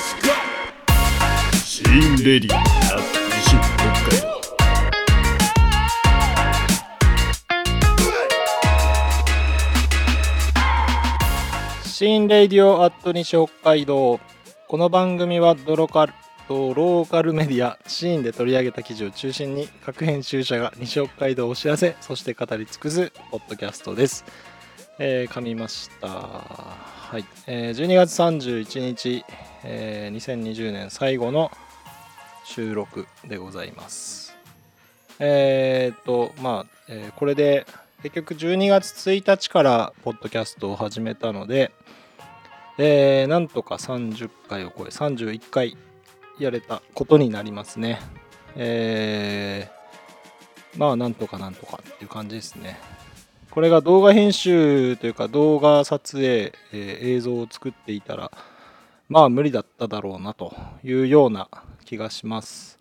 シーンレディアット西北海道。シンレディオアット西北海道この番組はドロカルとローカルメディアシーンで取り上げた記事を中心に各編集者が西北海道を知らせそして語り尽くすポッドキャストです、えー噛みました。はい、えー12月31日、えー2020年最後の収録でございますえーっとまあ、えーこれで結局12月1日からポッドキャストを始めたので、えーなんとか30回を超え31回やれたことになりますね。えーまあなんとかなんとかっていう感じですね。これが動画編集というか動画撮影、えー映像を作っていたらまあ無理だっただろうなというような気がします。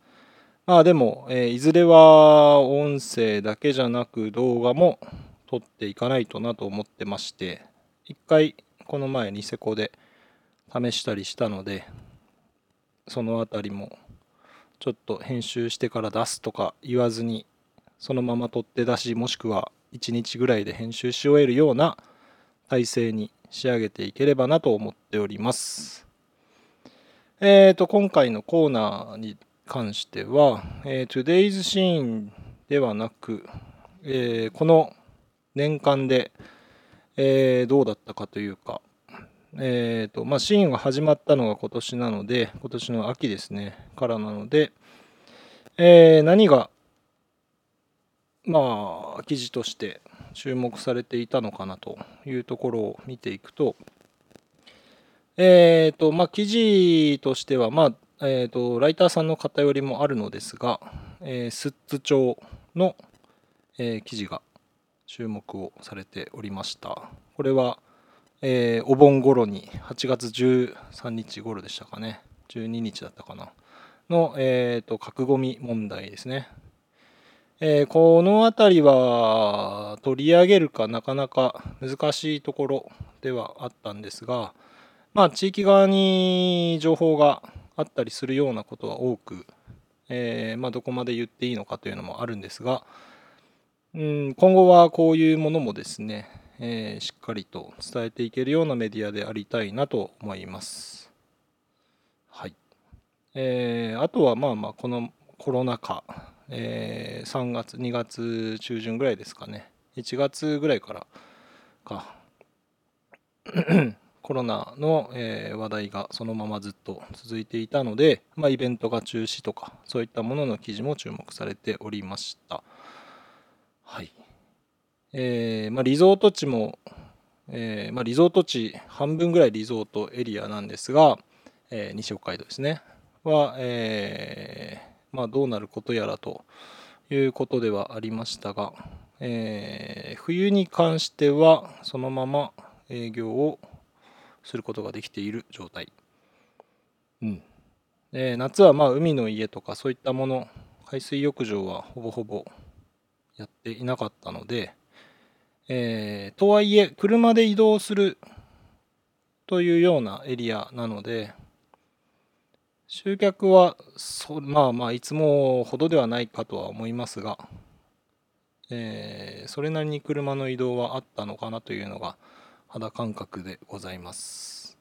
まあでも、えーいずれは音声だけじゃなく動画も撮っていかないとなと思ってまして一回この前ニセコで試したりしたのでそのあたりもちょっと編集してから出すとか言わずにそのまま撮って出しもしくは1日ぐらいで編集し終えるような体制に仕上げていければなと思っております。えーと今回のコーナーに関しては、えー Today's Scene ではなく、えーこの年間で、えーどうだったかというか、えーとまあ、シーンが始まったのが今年なので、今年の秋ですね、からなので、えー何が、まあ、記事として注目されていたのかなというところを見ていくと、えーとまあ、記事としては、まあえー、とライターさんの偏りもあるのですが、えースッツ帳の、えー記事が注目をされておりました。これは、えーお盆頃に8月13日頃でしたかね12日だったかなの、えー、と核ごみ問題ですね。えーこの辺りは取り上げるかなかなか難しいところではあったんですが、まあ、地域側に情報があったりするようなことは多く、えーまあ、どこまで言っていいのかというのもあるんですが、うん、今後はこういうものもですね、えーしっかりと伝えていけるようなメディアでありたいなと思います。はい。えーあとはまあまあこのコロナ禍、えー3月2月中旬ぐらいですかね。1月ぐらいからか。コロナの、えー話題がそのままずっと続いていたので、まあ、イベントが中止とかそういったものの記事も注目されておりました。はい。えーまあ、リゾート地も、えーまあ、リゾート地半分ぐらいリゾートエリアなんですが、え西北海道ですね。は、えーまあ、どうなることやらということではありましたが、えー冬に関してはそのまま営業をすることができている状態、うん。で夏はまあ海の家とかそういったもの海水浴場はほぼほぼやっていなかったので、えーとはいえ車で移動するというようなエリアなので集客はそまあまあいつもほどではないかとは思いますが、えーそれなりに車の移動はあったのかなというのが肌感覚でございます。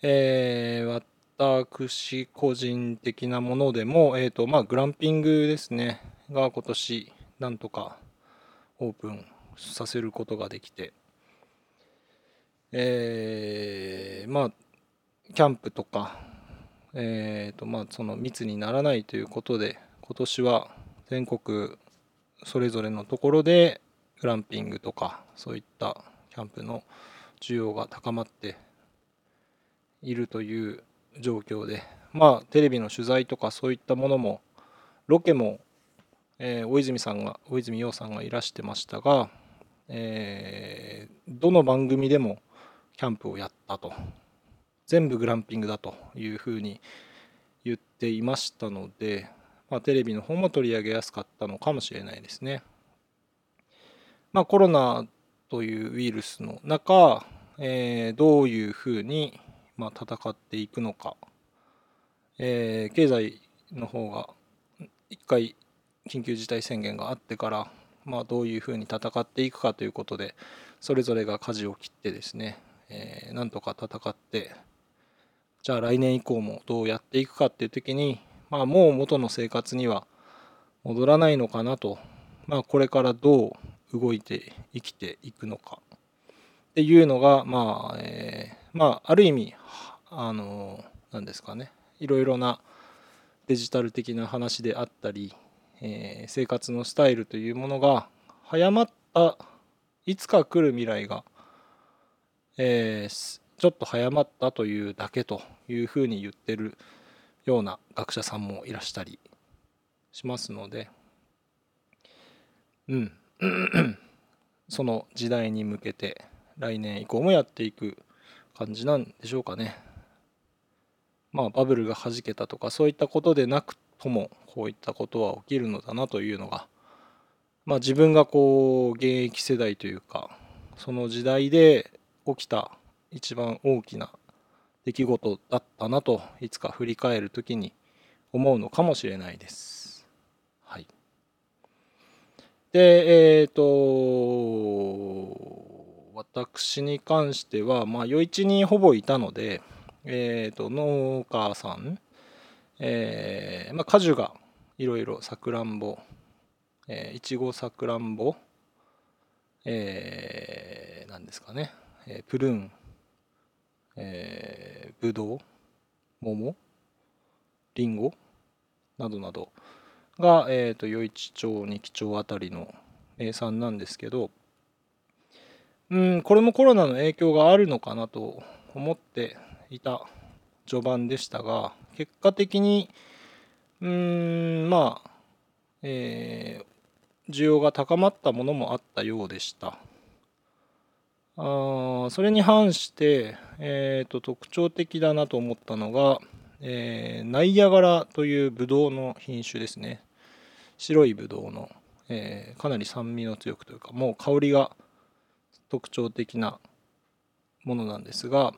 えー私個人的なものでも、えーとまあ、グランピングですねが今年なんとかオープンさせることができて、えーまあキャンプとか、えーとまあ、その密にならないということで今年は全国それぞれのところでグランピングとかそういったキャンプの需要が高まっているという状況でまあテレビの取材とかそういったものもロケも、えー大泉さんが大泉洋さんがいらしてましたが、えーどの番組でもキャンプをやったと。全部グランピングだというふうに言っていましたので、まあ、テレビの方も取り上げやすかったのかもしれないですね。まあ、コロナというウイルスの中、えーどういうふうに、まあ、戦っていくのかえー経済の方が一回緊急事態宣言があってから、まあ、どういうふうに戦っていくかということでそれぞれが舵を切ってですね、えーなんとか戦ってじゃあ来年以降もどうやっていくかっていう時に、まあ、もう元の生活には戻らないのかなと、まあ、これからどう動いて生きていくのか。っていうのが、まあえーまあ、ある意味あのなんですかね。いろいろなデジタル的な話であったり、えー生活のスタイルというものが早まったいつか来る未来が、えーちょっと早まったというだけというふうに言ってるような学者さんもいらしたりしますので。うん。その時代に向けて来年以降もやっていく感じなんでしょうかね。まあバブルが弾けたとかそういったことでなくともこういったことは起きるのだなというのが。まあ自分がこう現役世代というかその時代で起きた一番大きな出来事だったなといつか振り返る時に思うのかもしれないです。はい。でえっ、と私に関してはまあ余市にほぼいたのでえー、と農家さん、えーまあ、果樹がいろいろさくらんぼいちごさくらんぼえー、なんですかね、えープルーン、えー、ぶどう桃りんごなどなどが、えー、と余市町二木町あたりの名産なんですけどうんこれもコロナの影響があるのかなと思っていた序盤でしたが結果的にうんまあえー需要が高まったものもあったようでした。あそれに反して、えーと特徴的だなと思ったのが、えーナイアガラというブドウの品種ですね。白いブドウの、えーかなり酸味の強くというかもう香りが特徴的なものなんですが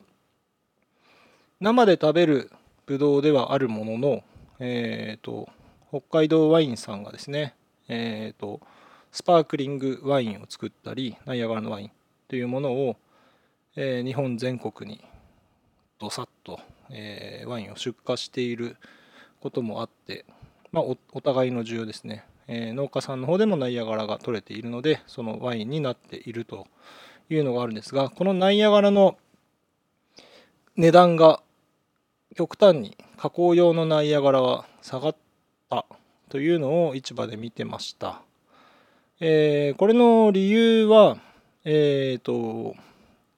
生で食べるブドウではあるものの、えー、と北海道ワインさんがですね、えー、とスパークリングワインを作ったりナイアガラのワインというものを、えー日本全国にどさっと、えーワインを出荷していることもあって、まあ、お互いの需要ですね、えー農家さんの方でもナイアガラが取れているのでそのワインになっているというのがあるんですがこのナイアガラの値段が極端に加工用のナイアガラは下がったというのを市場で見てました。えーこれの理由は、えー、と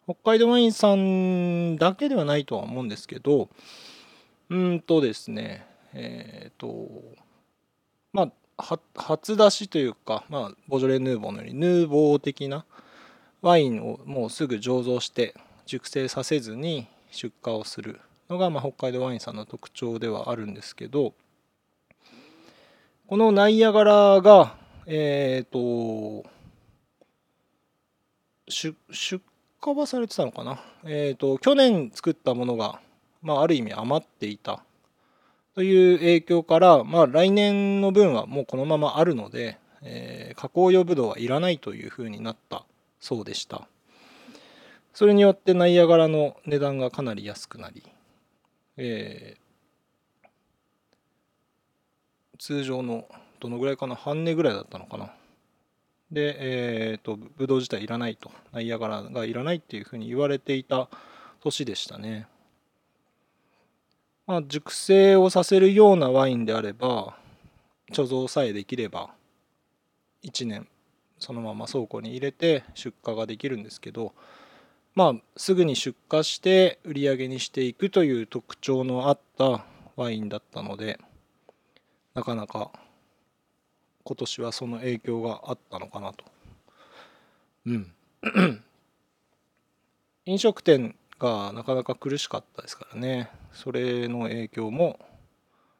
北海道ワインさんだけではないとは思うんですけどうんとですねえっ、とまあ初出しというか、まあ、ボジョレ・ヌーボーのようにヌーボー的なワインをもうすぐ醸造して熟成させずに出荷をするのが、まあ、北海道ワインさんの特徴ではあるんですけどこのナイアガラがえっ、と出荷はされてたのかな？えっ、と去年作ったものが、まあ、ある意味余っていた。という影響から、まあ、来年の分はもうこのままあるので、えー加工用ブドウはいらないというふうになったそうでした。それによってナイアガラの値段がかなり安くなり、えー通常のどのぐらいかな？半値ぐらいだったのかな？で、えー、とブドウ自体いらないと。ナイアガラがいらないっていうふうに言われていた年でしたね。まあ熟成をさせるようなワインであれば貯蔵さえできれば1年そのまま倉庫に入れて出荷ができるんですけどまあすぐに出荷して売り上げにしていくという特徴のあったワインだったのでなかなか今年はその影響があったのかなと。うん。飲食店がなかなか苦しかったですからね。それの影響も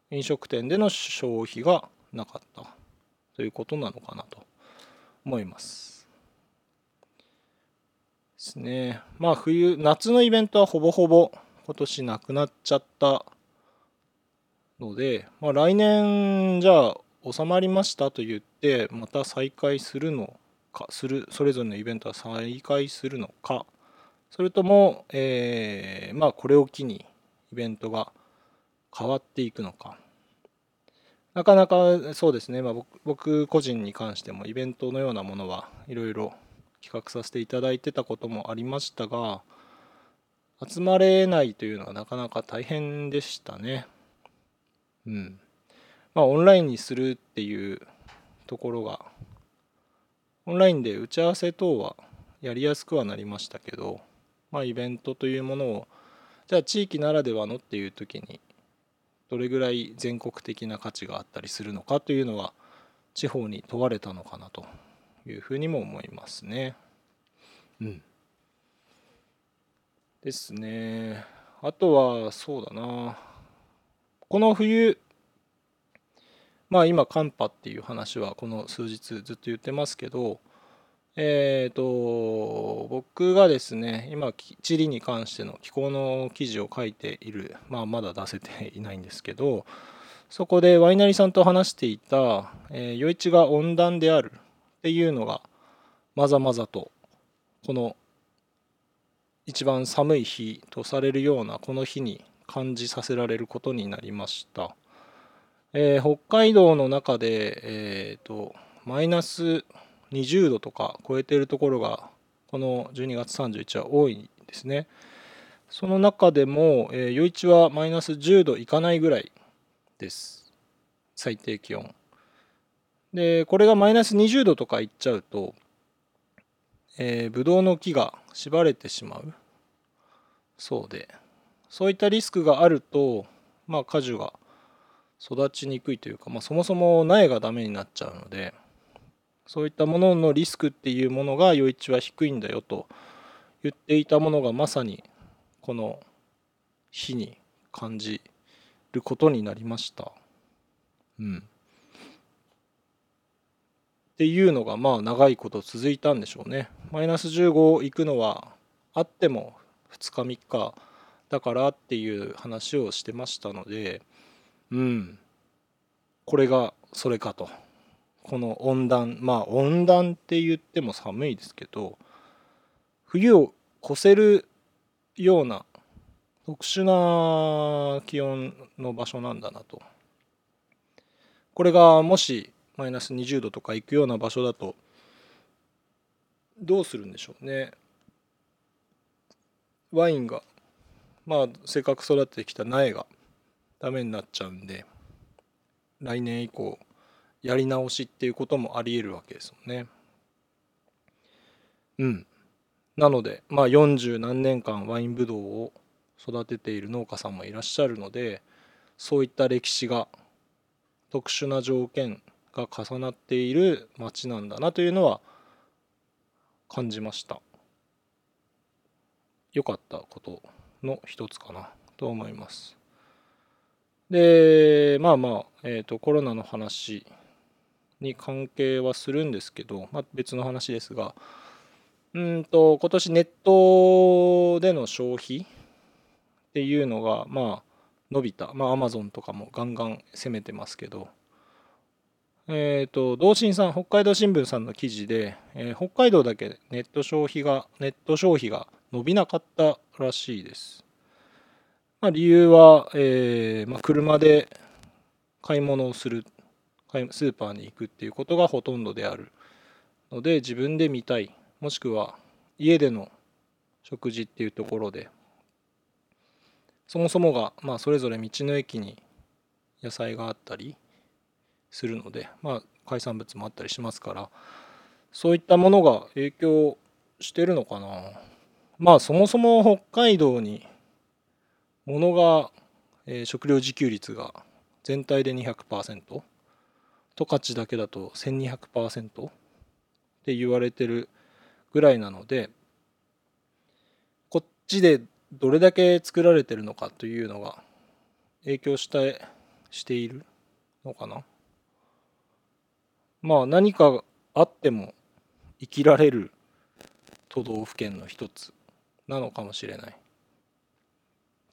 飲食店での消費がなかった。ということなのかなと思います。ですね。まあ冬夏のイベントはほぼほぼ今年なくなっちゃったので、まあ、来年じゃあ収まりましたと言ってまた再開するのかするそれぞれのイベントは再開するのかそれとも、えー、まあこれを機にイベントが変わっていくのかなかなかそうですね、まあ、僕個人に関してもイベントのようなものはいろいろ企画させていただいてたこともありましたが集まれないというのはなかなか大変でしたね。うん。まあオンラインにするっていうところがオンラインで打ち合わせ等はやりやすくはなりましたけど、まあ、イベントというものをじゃあ地域ならではのっていう時にどれぐらい全国的な価値があったりするのかというのは地方に問われたのかなというふうにも思いますね。うん。ですね。あとはそうだな。この冬まあ今寒波っていう話はこの数日ずっと言ってますけどえ、と僕がですね今地理に関しての気候の記事を書いているまあまだ出せていないんですけどそこでワイナリーさんと話していた、えー、余市が温暖であるっていうのがまざまざとこの一番寒い日とされるようなこの日に感じさせられることになりました。えー、北海道の中で、えーと、マイナス20度とか超えているところがこの12月31は多いですね。その中でも、えー、余市はマイナス10度いかないぐらいです。最低気温。で、これがマイナス20度とかいっちゃうと、えー、ブドウの木が縛れてしまうそうで、そういったリスクがあると、まあ、果樹が育ちにくいというか、まあ、そもそも苗がダメになっちゃうのでそういったもののリスクっていうものが余市は低いんだよと言っていたものがまさにこの日に感じることになりました。うん。っていうのがまあ長いこと続いたんでしょうね。マイナス15行くのはあっても2日3日だからっていう話をしてましたのでうん。これがそれかと。この温暖まあ温暖って言っても寒いですけど冬を越せるような特殊な気温の場所なんだなと。これがもしマイナス20度とか行くような場所だとどうするんでしょうね。ワインがまあせっかく育ててきた苗がダメになっちゃうんで来年以降やり直しっていうこともありえるわけですもんね。うん。なのでまあ40何年間ワインブドウを育てている農家さんもいらっしゃるのでそういった歴史が特殊な条件が重なっている町なんだなというのは感じました良かったことの一つかなと思いますでまあまあ、えーと、コロナの話に関係はするんですけど、まあ、別の話ですがうんと今年ネットでの消費っていうのがまあ伸びた。まあアマゾンとかもガンガン攻めてますけど。えっ、ー、と同心さん北海道新聞さんの記事で、えー、北海道だけネット消費がネット消費が伸びなかったらしいです。まあ、理由は、えーまあ、車で買い物をするスーパーに行くっていうことがほとんどであるので自分で見たいもしくは家での食事っていうところでそもそもが、まあ、それぞれ道の駅に野菜があったりするので、まあ、海産物もあったりしますからそういったものが影響してるのかな。まあそもそも北海道に物が、えー、食料自給率が全体で200%十勝だけだと1200%って言われてるぐらいなのでこっちでどれだけ作られてるのかというのが影響してしているのかな。まあ何かあっても生きられる都道府県の一つなのかもしれない。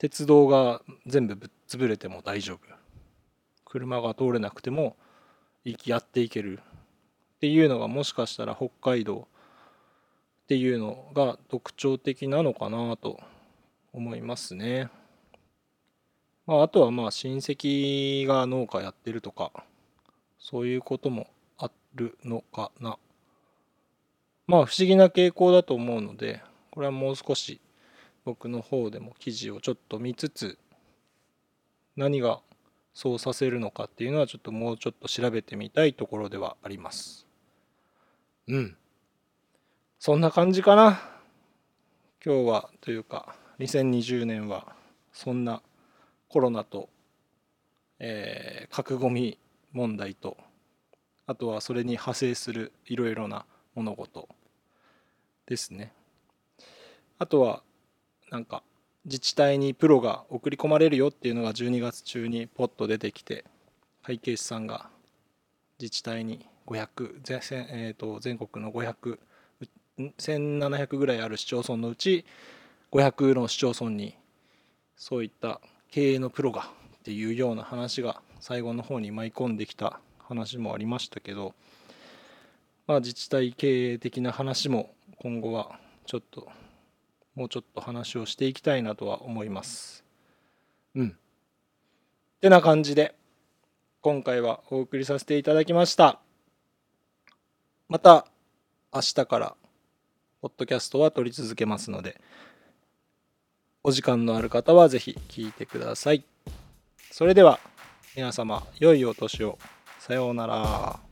鉄道が全部ぶっ潰れても大丈夫車が通れなくても行きやっていけるっていうのがもしかしたら北海道っていうのが特徴的なのかなと思いますね。まあ、あとはまあ親戚が農家やってるとかそういうこともあるのかな。まあ不思議な傾向だと思うのでこれはもう少し僕の方でも記事をちょっと見つつ何がそうさせるのかっていうのはちょっともうちょっと調べてみたいところではあります。うん。そんな感じかな。今日はというか2020年はそんなコロナと、えー、核ごみ問題とあとはそれに派生するいろいろな物事ですね。あとはなんか自治体にプロが送り込まれるよっていうのが12月中にポッと出てきて会計士さんが自治体に500全,、えー、と全国の500 1700ぐらいある市町村のうち500の市町村にそういった経営のプロがっていうような話が最後の方に舞い込んできた話もありましたけど、まあ、自治体経営的な話も今後はちょっともうちょっと話をしていきたいなとは思います。うん。ってな感じで今回はお送りさせていただきました。また明日からポッドキャストは撮り続けますのでお時間のある方はぜひ聞いてください。それでは皆様良いお年を。さようなら。